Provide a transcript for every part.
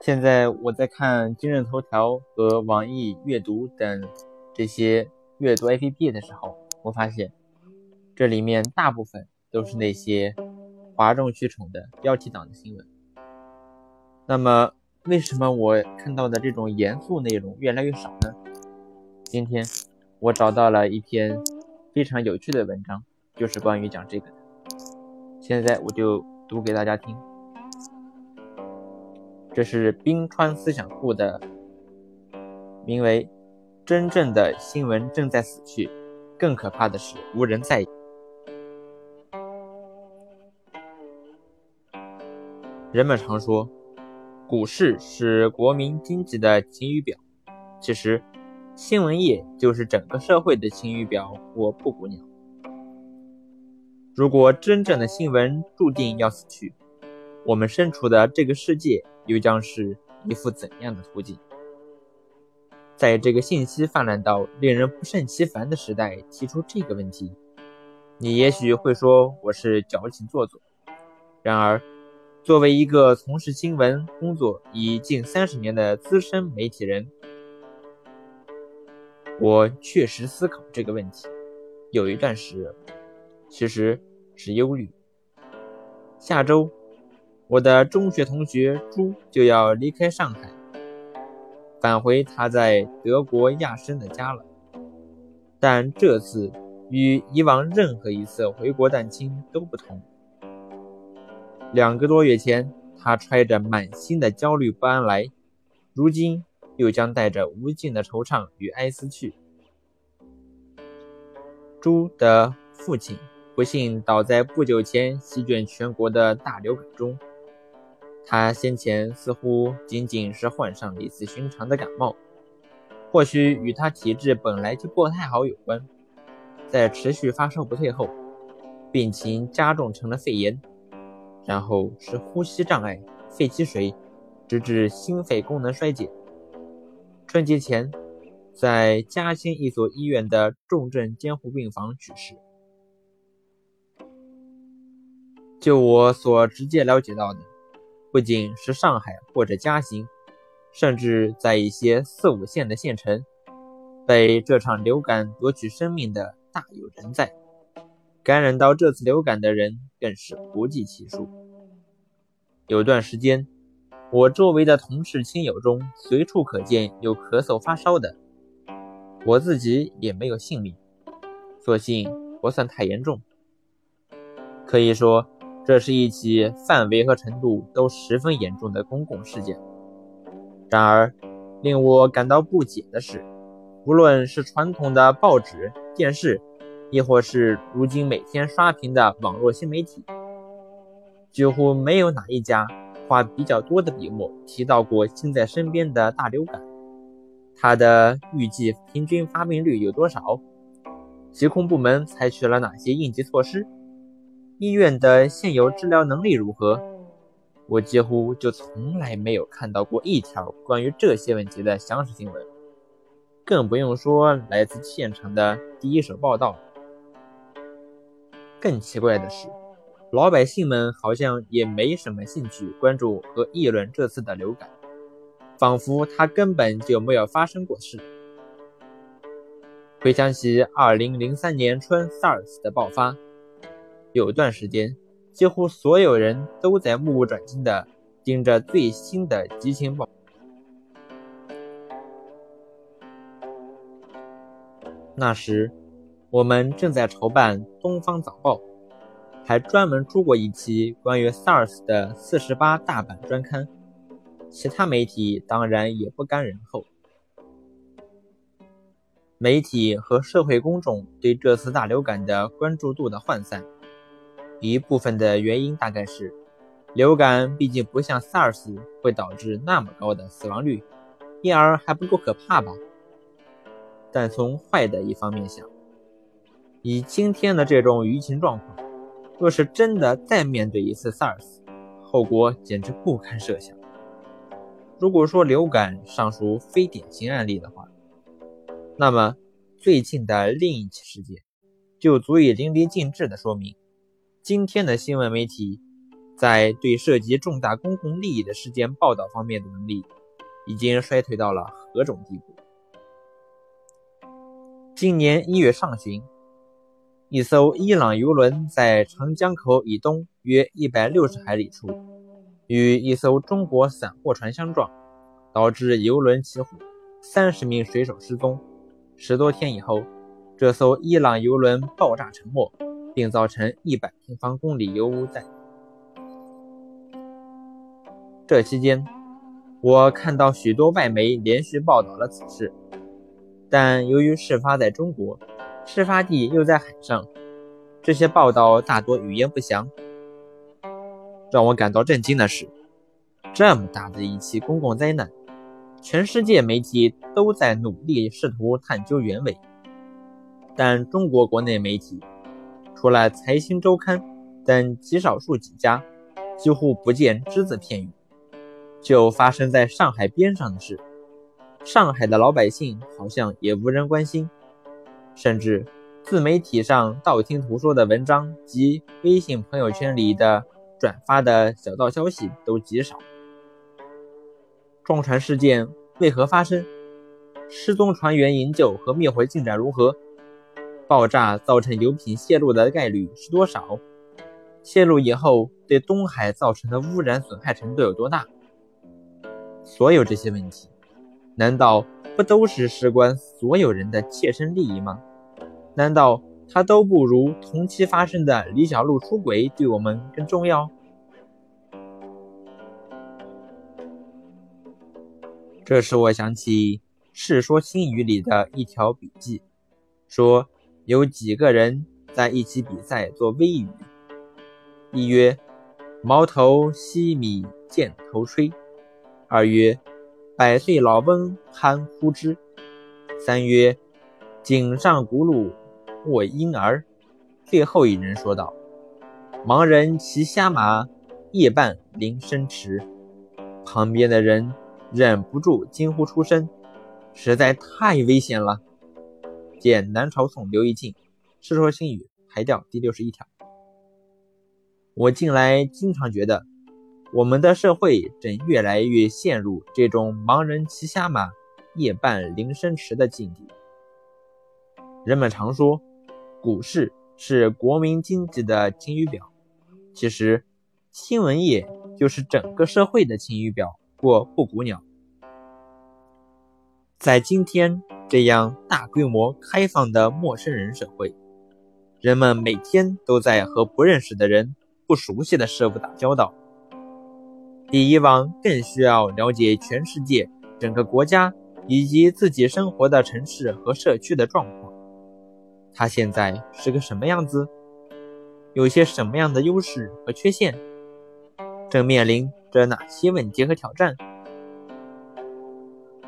现在我在看今日头条和网易阅读等这些阅读 APP 的时候，我发现这里面大部分都是那些哗众取宠的标题党的新闻。那么，为什么我看到的这种严肃内容越来越少呢？今天我找到了一篇非常有趣的文章，就是关于讲这个的。现在我就读给大家听。这是冰川思想库的，名为“真正的新闻正在死去，更可怕的是无人在意”。人们常说，股市是国民经济的晴雨表，其实，新闻业就是整个社会的晴雨表或布谷鸟。如果真正的新闻注定要死去，我们身处的这个世界。又将是一幅怎样的图景？在这个信息泛滥到令人不胜其烦的时代，提出这个问题，你也许会说我是矫情做作。然而，作为一个从事新闻工作已近三十年的资深媒体人，我确实思考这个问题。有一段时，其实是忧虑。下周。我的中学同学朱就要离开上海，返回他在德国亚琛的家了。但这次与以往任何一次回国探亲都不同。两个多月前，他揣着满心的焦虑不安来，如今又将带着无尽的惆怅与哀思去。朱的父亲不幸倒在不久前席卷全国的大流感中。他先前似乎仅仅是患上了一次寻常的感冒，或许与他体质本来就不太好有关。在持续发烧不退后，病情加重成了肺炎，然后是呼吸障碍、肺积水，直至心肺功能衰竭。春节前，在嘉兴一所医院的重症监护病房去世。就我所直接了解到的。不仅是上海或者嘉兴，甚至在一些四五线的县城，被这场流感夺取生命的大有人在。感染到这次流感的人更是不计其数。有段时间，我周围的同事亲友中随处可见有咳嗽发烧的，我自己也没有性命，所幸不算太严重。可以说。这是一起范围和程度都十分严重的公共事件。然而，令我感到不解的是，无论是传统的报纸、电视，亦或是如今每天刷屏的网络新媒体，几乎没有哪一家花比较多的笔墨提到过近在身边的大流感。它的预计平均发病率有多少？疾控部门采取了哪些应急措施？医院的现有治疗能力如何？我几乎就从来没有看到过一条关于这些问题的详实新闻，更不用说来自现场的第一手报道。更奇怪的是，老百姓们好像也没什么兴趣关注和议论这次的流感，仿佛它根本就没有发生过事。回想起2003年春 SARS 的爆发。有段时间，几乎所有人都在目不转睛地盯着最新的疫情报。那时，我们正在筹办《东方早报》，还专门出过一期关于 SARS 的四十八大版专刊。其他媒体当然也不甘人后。媒体和社会公众对这次大流感的关注度的涣散。一部分的原因大概是，流感毕竟不像 SARS 会导致那么高的死亡率，因而还不够可怕吧。但从坏的一方面想，以今天的这种舆情状况，若是真的再面对一次 SARS，后果简直不堪设想。如果说流感尚属非典型案例的话，那么最近的另一起事件，就足以淋漓尽致地说明，今天的新闻媒体在对涉及重大公共利益的事件报道方面的能力，已经衰退到了何种地步。今年一月上旬，一艘伊朗油轮在长江口以东约一百六十海里处，与一艘中国散货船相撞，导致油轮起火，三十名水手失踪。十多天以后，这艘伊朗油轮爆炸沉没，并造成一百平方公里油污在。这期间，我看到许多外媒连续报道了此事，但由于事发在中国，事发地又在海上，这些报道大多语焉不详。让我感到震惊的是，这么大的一起公共灾难。全世界媒体都在努力试图探究原委，但中国国内媒体，除了《财新周刊》等极少数几家，几乎不见只字片语。就发生在上海边上的事，上海的老百姓好像也无人关心，甚至自媒体上道听途说的文章及微信朋友圈里的转发的小道消息都极少。撞船事件为何发生？失踪船员营救和灭火进展如何？爆炸造成油品泄露的概率是多少？泄露以后对东海造成的污染损害程度有多大？所有这些问题，难道不都是事关所有人的切身利益吗？难道它都不如同期发生的李小璐出轨对我们更重要？这使我想起《世说新语》里的一条笔记，说有几个人在一起比赛做微语，一曰“毛头细米箭头吹”，二曰“百岁老翁酣呼之”，三曰“井上轱辘卧婴儿”。最后一人说道：“盲人骑瞎马，夜半铃声迟。”旁边的人。忍不住惊呼出声，实在太危险了。见南朝宋刘义庆《世说新语》排调第六十一条。我近来经常觉得，我们的社会正越来越陷入这种盲人骑瞎马、夜半铃声迟的境地。人们常说，股市是国民经济的晴雨表，其实新闻业就是整个社会的晴雨表。或布谷鸟，在今天这样大规模开放的陌生人社会，人们每天都在和不认识的人、不熟悉的事物打交道，比以往更需要了解全世界、整个国家以及自己生活的城市和社区的状况。它现在是个什么样子？有些什么样的优势和缺陷？正面临。着哪些问题和挑战？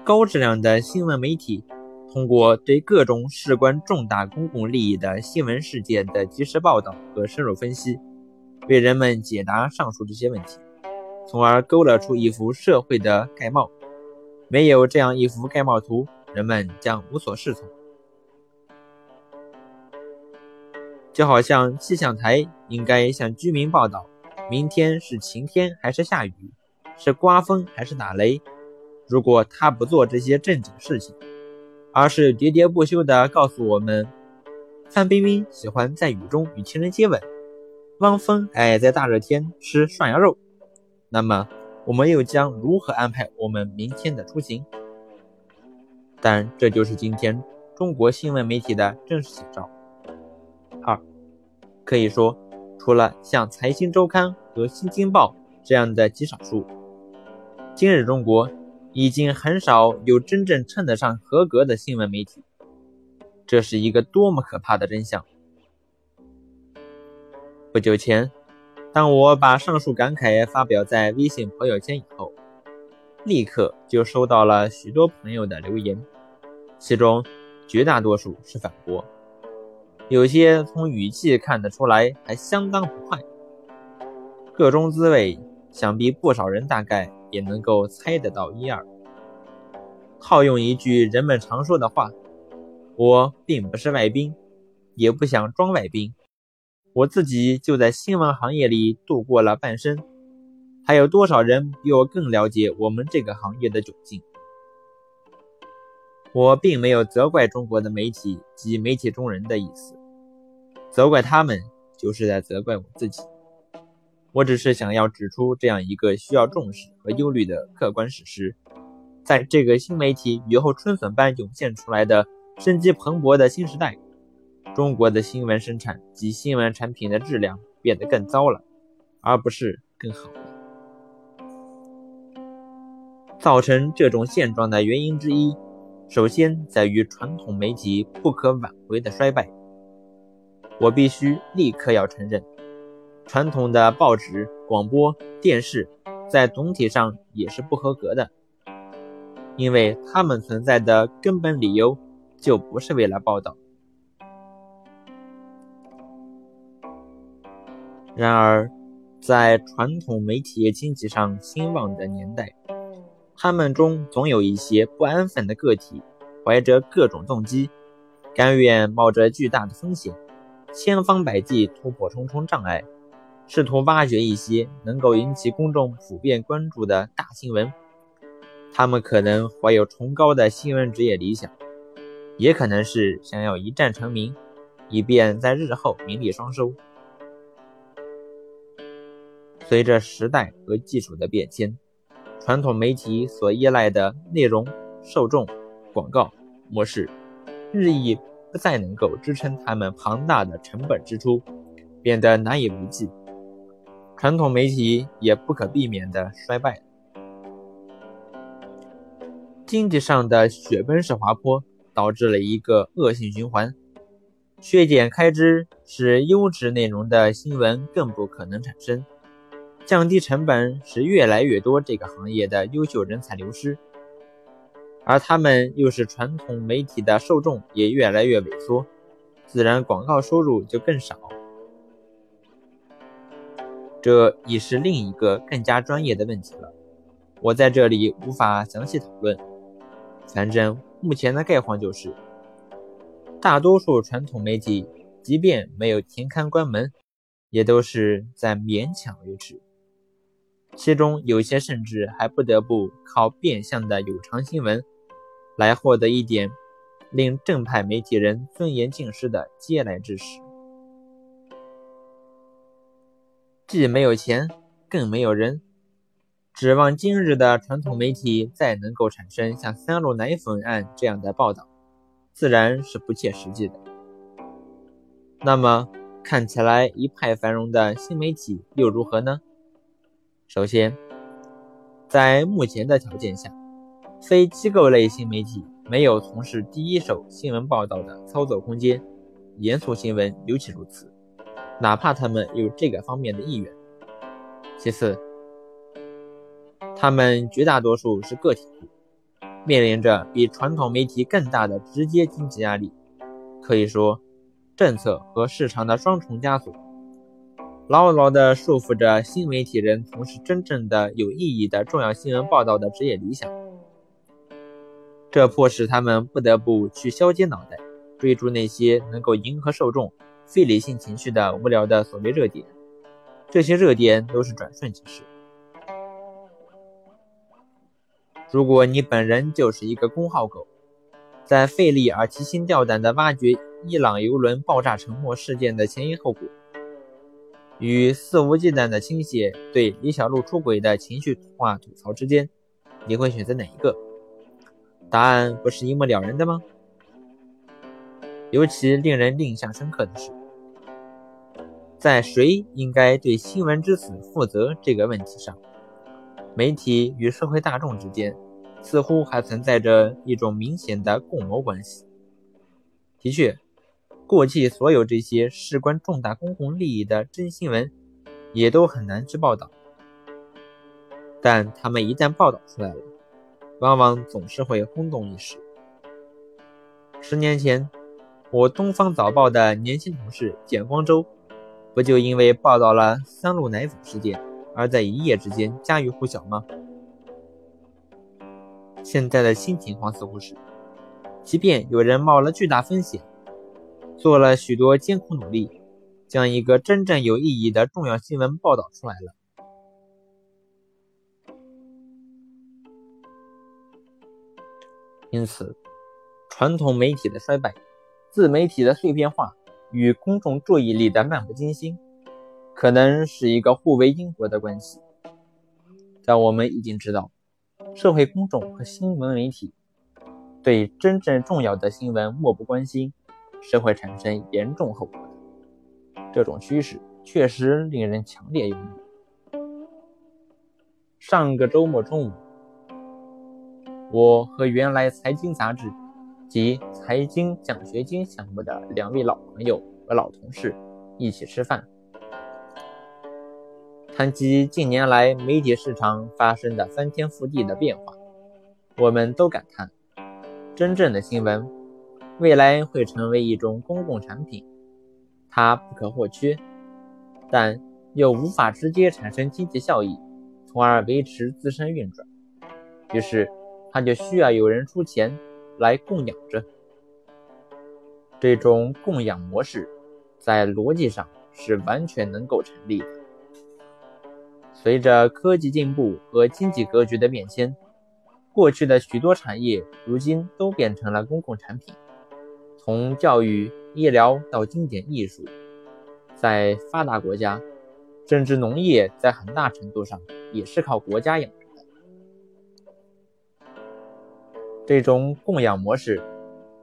高质量的新闻媒体通过对各种事关重大公共利益的新闻事件的及时报道和深入分析，为人们解答上述这些问题，从而勾勒出一幅社会的概貌。没有这样一幅概貌图，人们将无所适从。就好像气象台应该向居民报道。明天是晴天还是下雨？是刮风还是打雷？如果他不做这些正经事情，而是喋喋不休地告诉我们，范冰冰喜欢在雨中与情人接吻，汪峰爱在大热天吃涮羊肉，那么我们又将如何安排我们明天的出行？但这就是今天中国新闻媒体的真实写照。二，可以说。除了像《财经周刊》和《新京报》这样的极少数，今日中国已经很少有真正称得上合格的新闻媒体。这是一个多么可怕的真相！不久前，当我把上述感慨发表在微信朋友圈以后，立刻就收到了许多朋友的留言，其中绝大多数是反驳。有些从语气看得出来，还相当不快。个中滋味，想必不少人大概也能够猜得到一二。套用一句人们常说的话：“我并不是外宾，也不想装外宾。我自己就在新闻行业里度过了半生，还有多少人比我更了解我们这个行业的窘境？我并没有责怪中国的媒体及媒体中人的意思，责怪他们就是在责怪我自己。我只是想要指出这样一个需要重视和忧虑的客观事实：在这个新媒体雨后春笋般涌现出来的生机蓬勃的新时代。中国的新闻生产及新闻产品的质量变得更糟了，而不是更好。造成这种现状的原因之一，首先在于传统媒体不可挽回的衰败。我必须立刻要承认，传统的报纸、广播电视在总体上也是不合格的，因为它们存在的根本理由就不是为了报道。然而，在传统媒体业经济上兴旺的年代，他们中总有一些不安分的个体，怀着各种动机，甘愿冒着巨大的风险，千方百计突破重重障碍，试图挖掘一些能够引起公众普遍关注的大新闻。他们可能怀有崇高的新闻职业理想，也可能是想要一战成名，以便在日后名利双收。随着时代和技术的变迁，传统媒体所依赖的内容、受众、广告模式，日益不再能够支撑他们庞大的成本支出，变得难以为继。传统媒体也不可避免地衰败。经济上的雪崩式滑坡导致了一个恶性循环：削减开支，使优质内容的新闻更不可能产生。降低成本使越来越多这个行业的优秀人才流失，而他们又是传统媒体的受众也越来越萎缩，自然广告收入就更少。这已是另一个更加专业的问题了，我在这里无法详细讨论。反正目前的概况就是，大多数传统媒体即便没有停刊关门，也都是在勉强维持。其中有些甚至还不得不靠变相的有偿新闻，来获得一点令正派媒体人尊严尽失的嗟来之食。既没有钱，更没有人，指望今日的传统媒体再能够产生像三鹿奶粉案这样的报道，自然是不切实际的。那么，看起来一派繁荣的新媒体又如何呢？首先，在目前的条件下，非机构类新媒体没有从事第一手新闻报道的操作空间，严肃新闻尤其如此，哪怕他们有这个方面的意愿。其次，他们绝大多数是个体户，面临着比传统媒体更大的直接经济压力，可以说，政策和市场的双重枷锁。牢牢地束缚着新媒体人从事真正的有意义的重要新闻报道的职业理想，这迫使他们不得不去削尖脑袋，追逐那些能够迎合受众非理性情绪的无聊的所谓热点。这些热点都是转瞬即逝。如果你本人就是一个公号狗，在费力而提心吊胆地挖掘伊朗油轮爆炸沉没事件的前因后果。与肆无忌惮的倾泻对李小璐出轨的情绪化吐槽之间，你会选择哪一个？答案不是一目了然的吗？尤其令人印象深刻的是，在谁应该对新闻之死负责这个问题上，媒体与社会大众之间似乎还存在着一种明显的共谋关系。的确。过去所有这些事关重大公共利益的真新闻，也都很难去报道。但他们一旦报道出来了，往往总是会轰动一时。十年前，我《东方早报》的年轻同事简光洲，不就因为报道了三鹿奶粉事件，而在一夜之间家喻户晓吗？现在的新情况似乎是。即便有人冒了巨大风险，做了许多艰苦努力，将一个真正有意义的重要新闻报道出来了。因此，传统媒体的衰败、自媒体的碎片化与公众注意力的漫不经心，可能是一个互为因果的关系。但我们已经知道，社会公众和新闻媒体。对真正重要的新闻漠不关心，是会产生严重后果的。这种趋势确实令人强烈忧虑。上个周末中午，我和原来财经杂志及财经奖学金项目的两位老朋友和老同事一起吃饭，谈及近年来媒体市场发生的翻天覆地的变化，我们都感叹。真正的新闻，未来会成为一种公共产品，它不可或缺，但又无法直接产生经济效益，从而维持自身运转。于是，它就需要有人出钱来供养着。这种供养模式，在逻辑上是完全能够成立的。随着科技进步和经济格局的变迁。过去的许多产业，如今都变成了公共产品，从教育、医疗到经典艺术，在发达国家，甚至农业在很大程度上也是靠国家养着的。这种供养模式，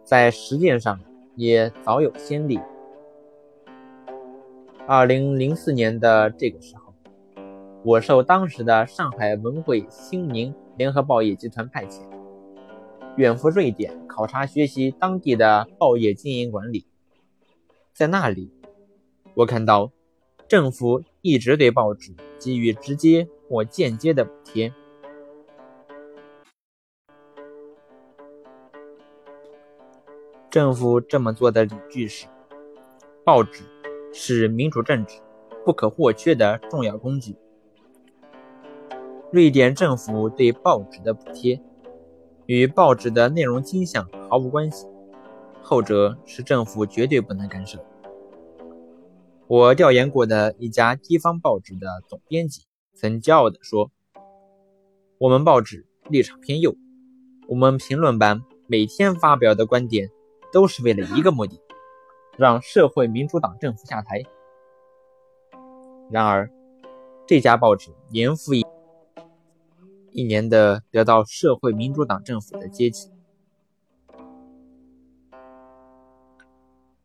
在实践上也早有先例。二零零四年的这个时候，我受当时的上海文汇新宁。联合报业集团派遣，远赴瑞典考察学习当地的报业经营管理。在那里，我看到政府一直对报纸给予直接或间接的补贴。政府这么做的理据是，报纸是民主政治不可或缺的重要工具。瑞典政府对报纸的补贴与报纸的内容倾向毫无关系，后者是政府绝对不能干涉。我调研过的一家地方报纸的总编辑曾骄傲地说：“我们报纸立场偏右，我们评论版每天发表的观点都是为了一个目的，让社会民主党政府下台。”然而，这家报纸年复一。一年的得到社会民主党政府的接济。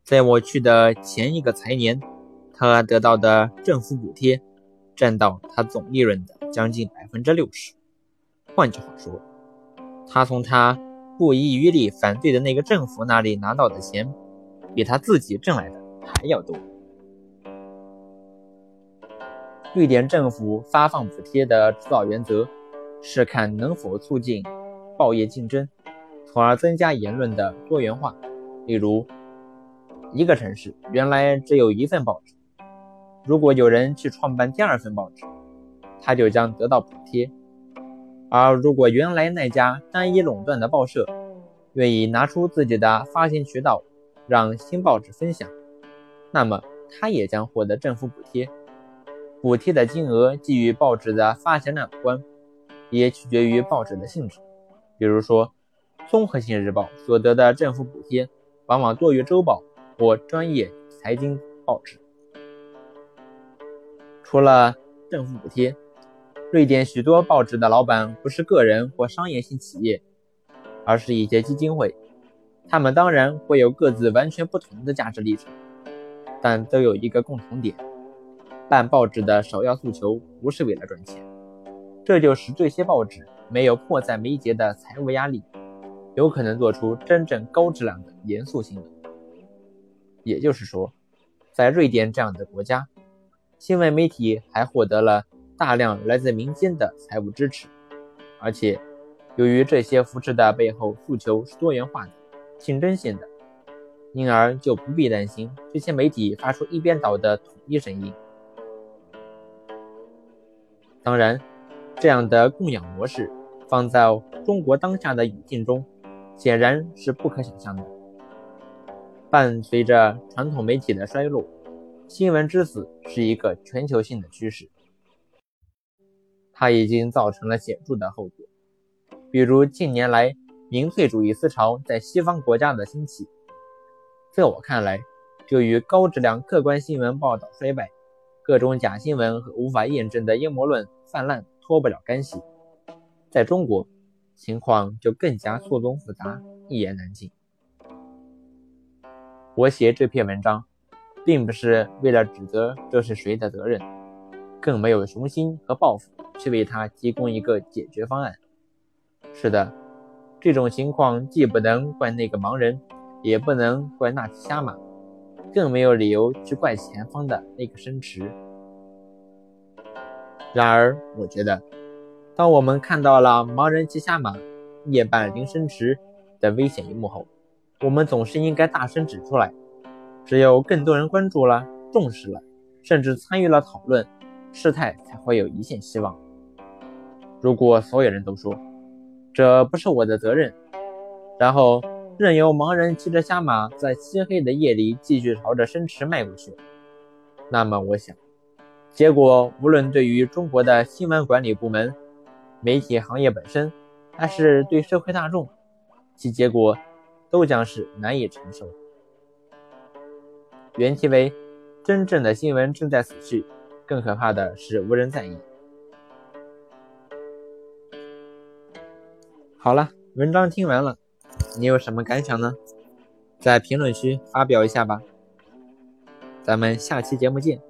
在我去的前一个财年，他得到的政府补贴占到他总利润的将近百分之六十。换句话说，他从他不遗余力反对的那个政府那里拿到的钱，比他自己挣来的还要多。瑞典政府发放补贴的指导原则。是看能否促进报业竞争，从而增加言论的多元化。例如，一个城市原来只有一份报纸，如果有人去创办第二份报纸，他就将得到补贴；而如果原来那家单一垄断的报社愿意拿出自己的发行渠道让新报纸分享，那么他也将获得政府补贴。补贴的金额既与报纸的发行量关。也取决于报纸的性质，比如说，综合性日报所得的政府补贴往往多于周报或专业财经报纸。除了政府补贴，瑞典许多报纸的老板不是个人或商业性企业，而是一些基金会。他们当然会有各自完全不同的价值立场，但都有一个共同点：办报纸的首要诉求不是为了赚钱。这就使这些报纸没有迫在眉睫的财务压力，有可能做出真正高质量的严肃新闻。也就是说，在瑞典这样的国家，新闻媒体还获得了大量来自民间的财务支持，而且由于这些扶持的背后诉求是多元化的、竞争性的，因而就不必担心这些媒体发出一边倒的统一声音。当然。这样的供养模式放在中国当下的语境中，显然是不可想象的。伴随着传统媒体的衰落，新闻之死是一个全球性的趋势。它已经造成了显著的后果，比如近年来民粹主义思潮在西方国家的兴起。在我看来，就与高质量客观新闻报道衰败、各种假新闻和无法验证的阴谋论泛滥脱不了干系。在中国，情况就更加错综复杂，一言难尽。我写这篇文章，并不是为了指责这是谁的责任，更没有雄心和抱负去为他提供一个解决方案。是的，这种情况既不能怪那个盲人，也不能怪那匹瞎马，更没有理由去怪前方的那个生池。然而，我觉得，当我们看到了盲人骑瞎马、夜半临深池的危险一幕后，我们总是应该大声指出来，只有更多人关注了、重视了，甚至参与了讨论，事态才会有一线希望。如果所有人都说这不是我的责任，然后任由盲人骑着瞎马在漆黑的夜里继续朝着深池迈过去，那么我想，结果无论对于中国的新闻管理部门、媒体行业本身，还是对社会大众，其结果。都将是难以承受。原题为“真正的新闻正在死去，更可怕的是无人在意”。好了，文章听完了，你有什么感想呢？在评论区发表一下吧。咱们下期节目见。